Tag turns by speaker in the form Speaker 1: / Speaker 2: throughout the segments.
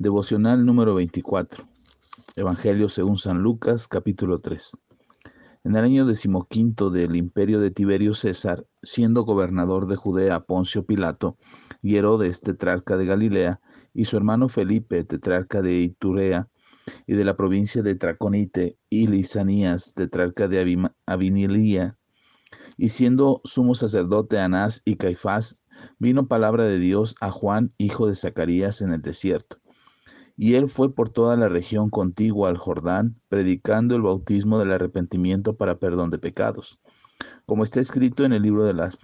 Speaker 1: Devocional número 24. Evangelio según San Lucas, capítulo 3. En el año decimoquinto del imperio de Tiberio César, siendo gobernador de Judea Poncio Pilato, y Herodes, tetrarca de Galilea, y su hermano Felipe, tetrarca de Iturea, y de la provincia de Traconite, y Lisanías, tetrarca de Avinilia, y siendo sumo sacerdote Anás y Caifás, vino palabra de Dios a Juan, hijo de Zacarías, en el desierto y él fue por toda la región contigua al Jordán, predicando el bautismo del arrepentimiento para perdón de pecados. Como está escrito en el libro de las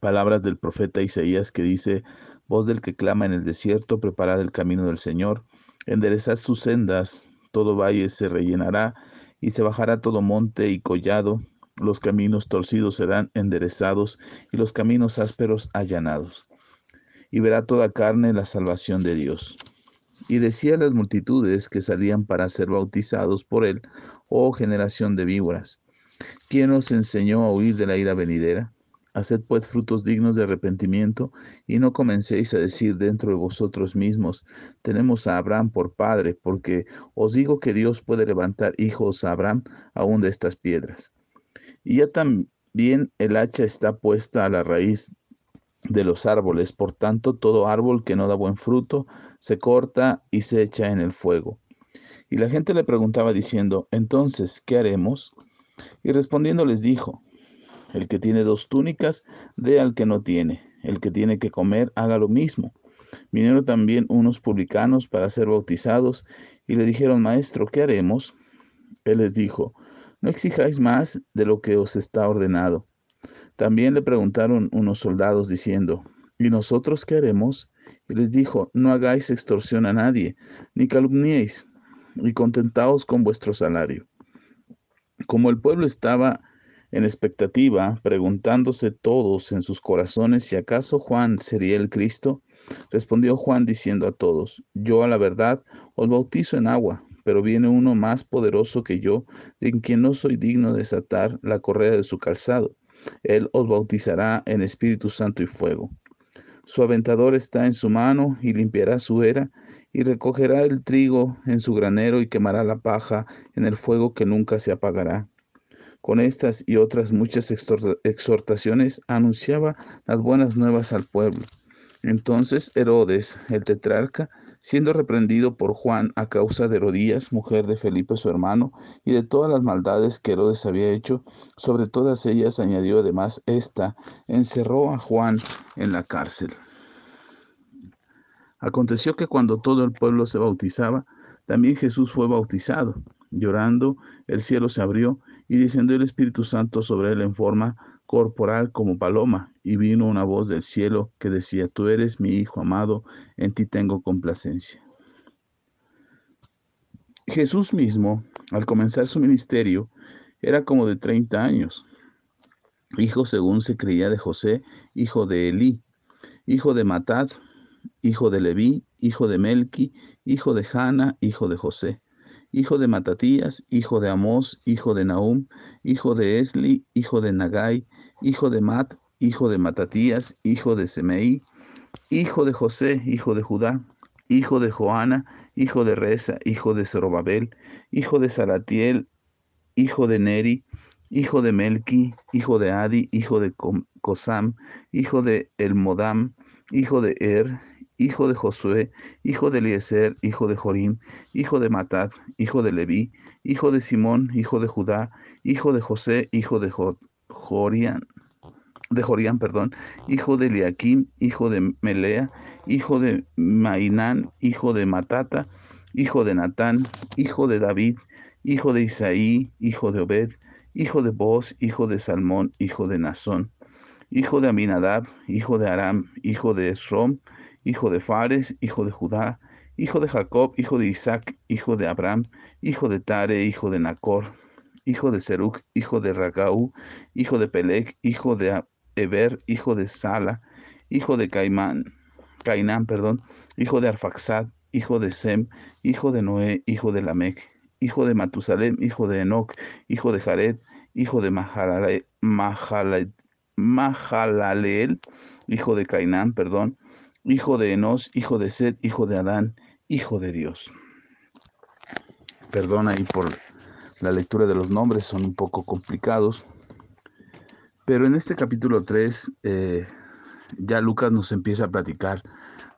Speaker 1: palabras del profeta Isaías que dice, voz del que clama en el desierto, preparad el camino del Señor, enderezad sus sendas, todo valle se rellenará y se bajará todo monte y collado, los caminos torcidos serán enderezados y los caminos ásperos allanados. Y verá toda carne la salvación de Dios. Y decía a las multitudes que salían para ser bautizados por él, oh generación de víboras, ¿quién os enseñó a huir de la ira venidera? Haced pues frutos dignos de arrepentimiento y no comencéis a decir dentro de vosotros mismos, tenemos a Abraham por padre, porque os digo que Dios puede levantar hijos a Abraham aún de estas piedras. Y ya también el hacha está puesta a la raíz de los árboles. Por tanto, todo árbol que no da buen fruto se corta y se echa en el fuego. Y la gente le preguntaba diciendo, entonces, ¿qué haremos? Y respondiendo les dijo, el que tiene dos túnicas, dé al que no tiene. El que tiene que comer, haga lo mismo. Vinieron también unos publicanos para ser bautizados y le dijeron, Maestro, ¿qué haremos? Él les dijo, no exijáis más de lo que os está ordenado. También le preguntaron unos soldados diciendo, ¿y nosotros qué haremos? Y les dijo, no hagáis extorsión a nadie, ni calumniéis, y contentaos con vuestro salario. Como el pueblo estaba en expectativa, preguntándose todos en sus corazones si acaso Juan sería el Cristo, respondió Juan diciendo a todos, yo a la verdad os bautizo en agua, pero viene uno más poderoso que yo, de quien no soy digno de desatar la correa de su calzado. Él os bautizará en Espíritu Santo y fuego. Su aventador está en su mano y limpiará su era y recogerá el trigo en su granero y quemará la paja en el fuego que nunca se apagará. Con estas y otras muchas exhortaciones anunciaba las buenas nuevas al pueblo. Entonces Herodes, el tetrarca, siendo reprendido por Juan a causa de Herodías, mujer de Felipe su hermano, y de todas las maldades que Herodes había hecho, sobre todas ellas añadió además esta, encerró a Juan en la cárcel. Aconteció que cuando todo el pueblo se bautizaba, también Jesús fue bautizado. Llorando, el cielo se abrió y descendió el Espíritu Santo sobre él en forma corporal como paloma, y vino una voz del cielo que decía, tú eres mi Hijo amado, en ti tengo complacencia. Jesús mismo, al comenzar su ministerio, era como de 30 años, hijo según se creía de José, hijo de Elí, hijo de Matat, hijo de Leví, hijo de Melqui, hijo de Jana, hijo de José hijo de Matatías, hijo de Amós, hijo de Nahum, hijo de Esli, hijo de Nagai, hijo de Mat, hijo de Matatías, hijo de Semei, hijo de José, hijo de Judá, hijo de Joana, hijo de Reza, hijo de Zorobabel, hijo de Salatiel, hijo de Neri, hijo de Melki, hijo de Adi, hijo de Cosam, hijo de Elmodam, hijo de Er, hijo de Josué, hijo de Eliezer, hijo de Jorim, hijo de Matat, hijo de Leví, hijo de Simón, hijo de Judá, hijo de José, hijo de Jorián, de perdón, hijo de Eliaquín, hijo de Melea, hijo de Mainán, hijo de Matata, hijo de Natán, hijo de David, hijo de Isaí, hijo de Obed, hijo de Boz, hijo de Salmón, hijo de Nazón, hijo de Aminadab, hijo de Aram, hijo de Esrom, hijo de Fares, hijo de Judá, hijo de Jacob, hijo de Isaac, hijo de Abraham, hijo de Tare, hijo de Nacor, hijo de Serug, hijo de Ragau, hijo de Pelec, hijo de Eber, hijo de Sala, hijo de Caimán, Cainán, perdón, hijo de Arfaxad, hijo de Sem, hijo de Noé, hijo de Lamec, hijo de Matusalem, hijo de Enoch, hijo de Jared, hijo de Mahalaleel, hijo de Cainán, perdón, hijo de Enos, hijo de Sed, hijo de Adán, Hijo de Dios. Perdona ahí por la lectura de los nombres, son un poco complicados. Pero en este capítulo 3 eh, ya Lucas nos empieza a platicar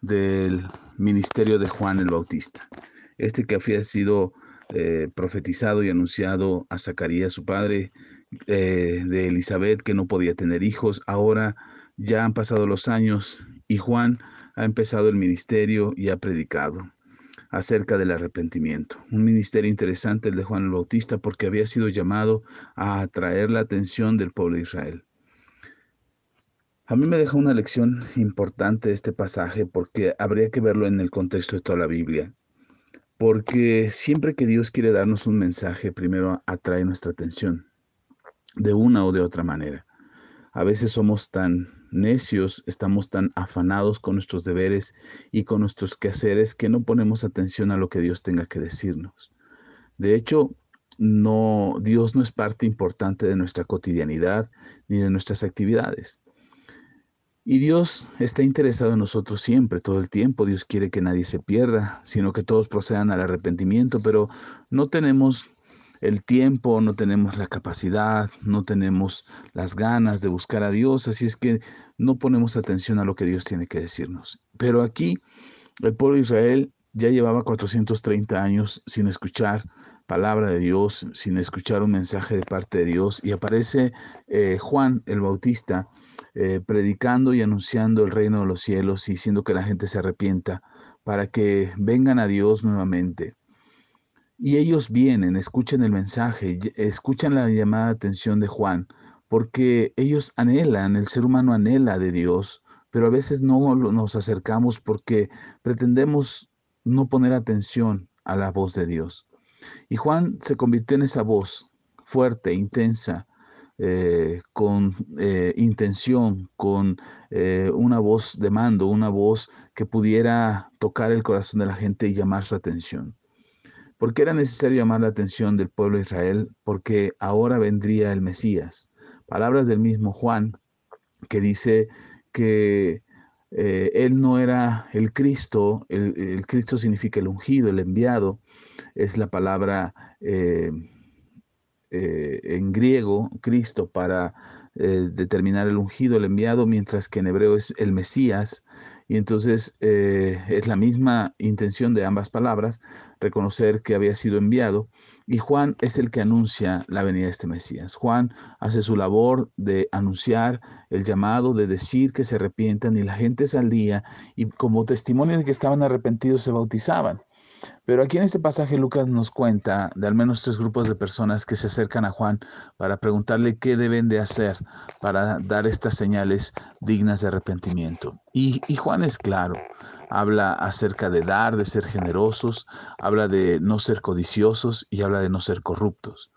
Speaker 1: del ministerio de Juan el Bautista. Este que había sido eh, profetizado y anunciado a Zacarías, su padre, eh, de Elizabeth, que no podía tener hijos. Ahora ya han pasado los años y Juan ha empezado el ministerio y ha predicado acerca del arrepentimiento. Un ministerio interesante el de Juan el Bautista porque había sido llamado a atraer la atención del pueblo de Israel. A mí me deja una lección importante este pasaje porque habría que verlo en el contexto de toda la Biblia. Porque siempre que Dios quiere darnos un mensaje, primero atrae nuestra atención, de una o de otra manera. A veces somos tan necios, estamos tan afanados con nuestros deberes y con nuestros quehaceres que no ponemos atención a lo que Dios tenga que decirnos. De hecho, no, Dios no es parte importante de nuestra cotidianidad ni de nuestras actividades. Y Dios está interesado en nosotros siempre, todo el tiempo. Dios quiere que nadie se pierda, sino que todos procedan al arrepentimiento, pero no tenemos el tiempo, no tenemos la capacidad, no tenemos las ganas de buscar a Dios, así es que no ponemos atención a lo que Dios tiene que decirnos. Pero aquí el pueblo de Israel ya llevaba 430 años sin escuchar palabra de Dios, sin escuchar un mensaje de parte de Dios, y aparece eh, Juan el Bautista eh, predicando y anunciando el reino de los cielos y diciendo que la gente se arrepienta para que vengan a Dios nuevamente. Y ellos vienen, escuchan el mensaje, escuchan la llamada de atención de Juan, porque ellos anhelan, el ser humano anhela de Dios, pero a veces no nos acercamos porque pretendemos no poner atención a la voz de Dios. Y Juan se convirtió en esa voz fuerte, intensa, eh, con eh, intención, con eh, una voz de mando, una voz que pudiera tocar el corazón de la gente y llamar su atención. ¿Por qué era necesario llamar la atención del pueblo de Israel? Porque ahora vendría el Mesías. Palabras del mismo Juan que dice que él no era el Cristo, el, Cristo significa el ungido, el enviado, es la palabra eh, en griego, Cristo, para eh, determinar el ungido, el enviado, mientras que en hebreo es el Mesías. Y entonces eh, es la misma intención de ambas palabras, reconocer que había sido enviado. Y Juan es el que anuncia la venida de este Mesías. Juan hace su labor de anunciar el llamado, de decir que se arrepientan y la gente salía y como testimonio de que estaban arrepentidos se bautizaban. Pero aquí en este pasaje Lucas nos cuenta de al menos tres grupos de personas que se acercan a Juan para preguntarle qué deben de hacer para dar estas señales dignas de arrepentimiento. Y, Juan es claro, habla acerca de dar, de ser generosos, habla de no ser codiciosos y habla de no ser corruptos.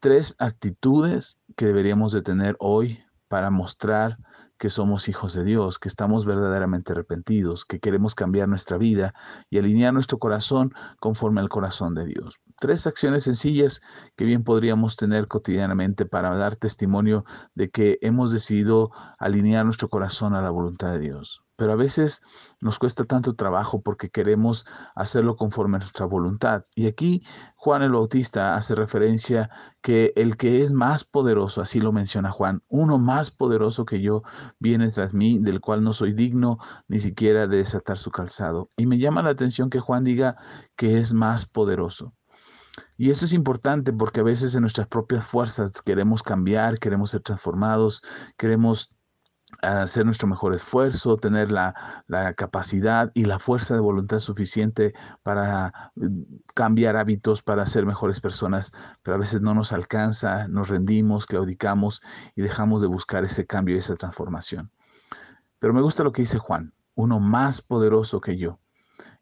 Speaker 1: Tres actitudes que deberíamos de tener hoy para mostrar que somos hijos de Dios, que estamos verdaderamente arrepentidos, que queremos cambiar nuestra vida y alinear nuestro corazón conforme al corazón de Dios. Tres acciones sencillas que bien podríamos tener cotidianamente para dar testimonio de que hemos decidido alinear nuestro corazón a la voluntad de Dios pero a veces nos cuesta tanto trabajo porque queremos hacerlo conforme a nuestra voluntad. Y aquí Juan el Bautista hace referencia que el que es más poderoso, así lo menciona Juan, uno más poderoso que yo viene tras mí, del cual no soy digno ni siquiera de desatar su calzado. Y me llama la atención que Juan diga que es más poderoso. Y eso es importante porque a veces en nuestras propias fuerzas queremos cambiar, queremos ser transformados, queremos hacer nuestro mejor esfuerzo, tener la, capacidad y la fuerza de voluntad suficiente para mm, cambiar hábitos, para ser mejores personas, pero a veces no nos alcanza, nos rendimos, claudicamos y dejamos de buscar ese cambio y esa transformación. Pero me gusta lo que dice Juan, uno más poderoso que yo.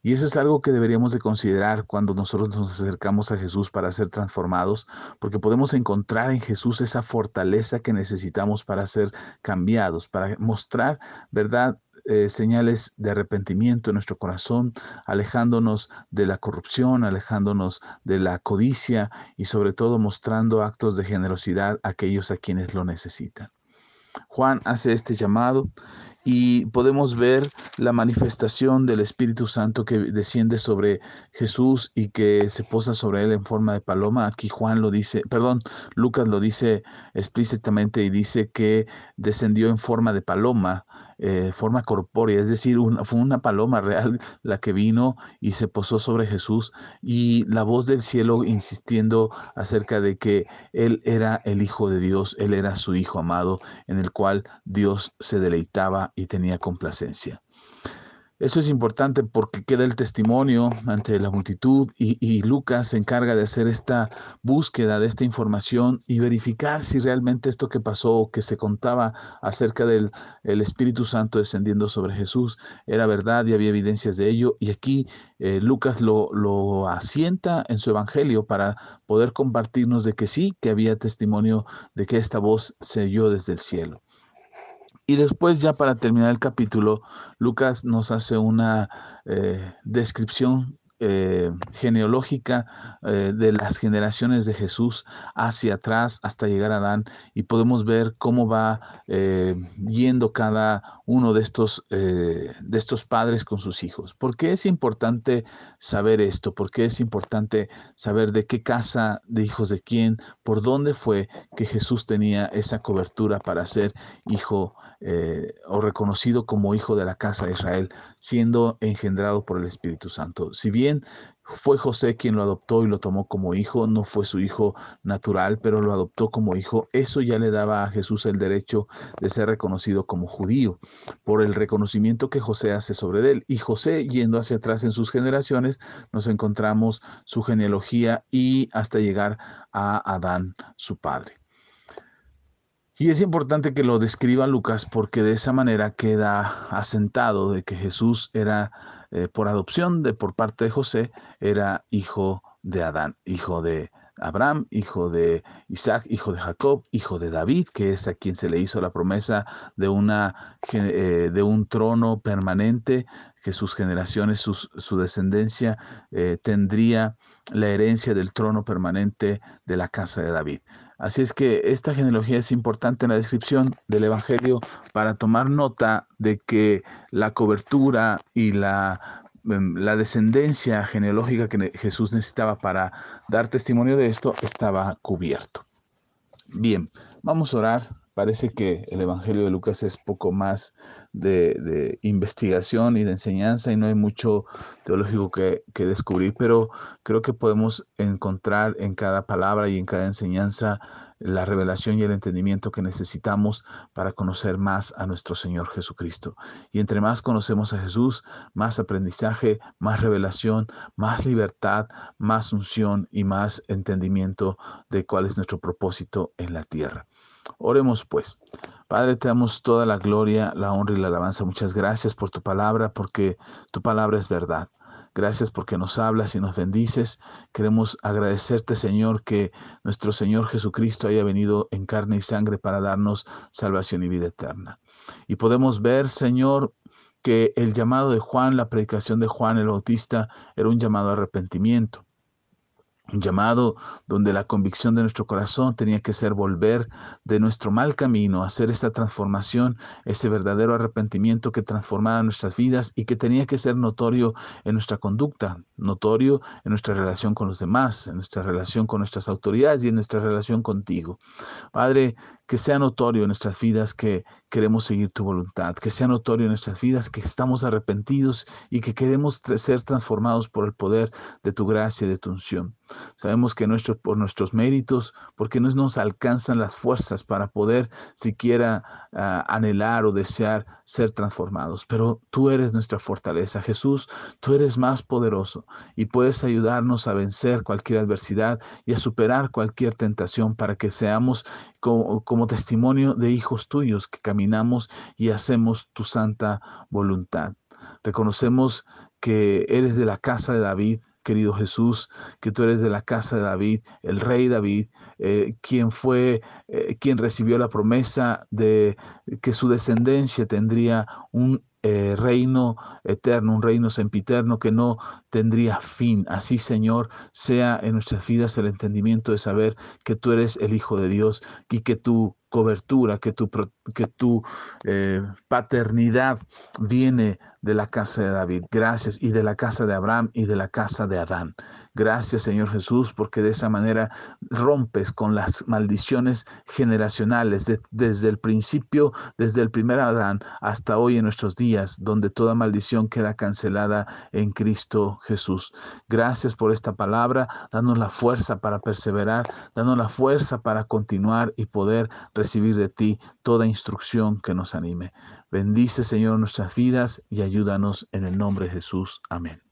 Speaker 1: Y eso es algo que deberíamos de considerar cuando nosotros nos acercamos a Jesús para ser transformados, porque podemos encontrar en Jesús esa fortaleza que necesitamos para ser cambiados, para mostrar, ¿verdad? Eh, señales de arrepentimiento en nuestro corazón, alejándonos de la corrupción, alejándonos de la codicia y sobre todo mostrando actos de generosidad a aquellos a quienes lo necesitan. Juan hace este llamado y podemos ver la manifestación del Espíritu Santo que desciende sobre Jesús y que se posa sobre él en forma de paloma. Aquí Juan lo dice, perdón, Lucas lo dice explícitamente y dice que descendió en forma de paloma eh, forma corpórea, es decir, fue una paloma real la que vino y se posó sobre Jesús y la voz del cielo insistiendo acerca de que Él era el Hijo de Dios, Él era su Hijo amado, en el cual Dios se deleitaba y tenía complacencia. Eso es importante porque queda el testimonio ante la multitud y, Lucas se encarga de hacer esta búsqueda de esta información y verificar si realmente esto que pasó, que se contaba acerca del Espíritu Santo descendiendo sobre Jesús, era verdad y había evidencias de ello. Y aquí eh, Lucas lo, lo asienta en su Evangelio para poder compartirnos de que sí, que había testimonio de que esta voz se oyó desde el cielo. Y después ya para terminar el capítulo, Lucas nos hace una eh, descripción eh, genealógica eh, de las generaciones de Jesús hacia atrás hasta llegar a Adán y podemos ver cómo va yendo cada uno de estos, de estos padres con sus hijos. ¿Por qué es importante saber esto? ¿Por qué es importante saber de qué casa de hijos de quién, por dónde fue que Jesús tenía esa cobertura para ser hijo o reconocido como hijo de la casa de Israel, siendo engendrado por el Espíritu Santo? Si bien fue José quien lo adoptó y lo tomó como hijo, no fue su hijo natural, pero lo adoptó como hijo. Eso ya le daba a Jesús el derecho de ser reconocido como judío por el reconocimiento que José hace sobre él. Y José, yendo hacia atrás en sus generaciones, nos encontramos su genealogía y hasta llegar a Adán, su padre. Y es importante que lo describa Lucas porque de esa manera queda asentado de que Jesús era eh, por adopción de por parte de José, era hijo de Adán, hijo de Abraham, hijo de Isaac, hijo de Jacob, hijo de David, que es a quien se le hizo la promesa de, una, eh, de un trono permanente, que sus generaciones, su descendencia eh, tendría la herencia del trono permanente de la casa de David. Así es que esta genealogía es importante en la descripción del Evangelio para tomar nota de que la cobertura y la, em, descendencia genealógica que Jesús necesitaba para dar testimonio de esto estaba cubierto. Bien, vamos a orar Parece que el Evangelio de Lucas es poco más de, investigación y de enseñanza y no hay mucho teológico que, que, descubrir, pero creo que podemos encontrar en cada palabra y en cada enseñanza la revelación y el entendimiento que necesitamos para conocer más a nuestro Señor Jesucristo. Y entre más conocemos a Jesús, más aprendizaje, más revelación, más libertad, más unción y más entendimiento de cuál es nuestro propósito en la tierra. Oremos pues. Padre, te damos toda la gloria, la honra y la alabanza. Muchas gracias por tu palabra, porque tu palabra es verdad. Gracias porque nos hablas y nos bendices. Queremos agradecerte, Señor, que nuestro Señor Jesucristo haya venido en carne y sangre para darnos salvación y vida eterna. Y podemos ver, Señor, que el llamado de Juan, la predicación de Juan el Bautista, era un llamado a arrepentimiento un llamado donde la convicción de nuestro corazón tenía que ser volver de nuestro mal camino, hacer esa transformación, ese verdadero arrepentimiento que transformara nuestras vidas y que tenía que ser notorio en nuestra conducta, notorio en nuestra relación con los demás, en nuestra relación con nuestras autoridades y en nuestra relación contigo. Padre, que sea notorio en nuestras vidas que queremos seguir tu voluntad, que sea notorio en nuestras vidas que estamos arrepentidos y que queremos ser transformados por el poder de tu gracia y de tu unción. Sabemos que por nuestros méritos, porque no nos alcanzan las fuerzas para poder siquiera ah, anhelar o desear ser transformados, pero tú eres nuestra fortaleza. Jesús, tú eres más poderoso y puedes ayudarnos a vencer cualquier adversidad y a superar cualquier tentación para que seamos como testimonio de hijos tuyos que caminamos y hacemos tu santa voluntad. Reconocemos que eres de la casa de David, querido Jesús, que tú eres de la casa de David, el rey David, eh, quien fue, eh, quien recibió la promesa de que su descendencia tendría un eh, reino eterno, un reino sempiterno que no tendría fin. Así, Señor, sea en nuestras vidas el entendimiento de saber que tú eres el Hijo de Dios y que tu cobertura, que tu, que tu eh, paternidad viene de la casa de David. Gracias. Y de la casa de Abraham y de la casa de Adán. Gracias, Señor Jesús, porque de esa manera rompes con las maldiciones generacionales desde el principio, desde el primer Adán hasta hoy en nuestros días, donde toda maldición queda cancelada en Cristo Jesús. Gracias por esta palabra. Danos la fuerza para perseverar, danos la fuerza para continuar y poder recibir de ti toda instrucción que nos anime. Bendice, Señor, nuestras vidas y ayúdanos en el nombre de Jesús. Amén.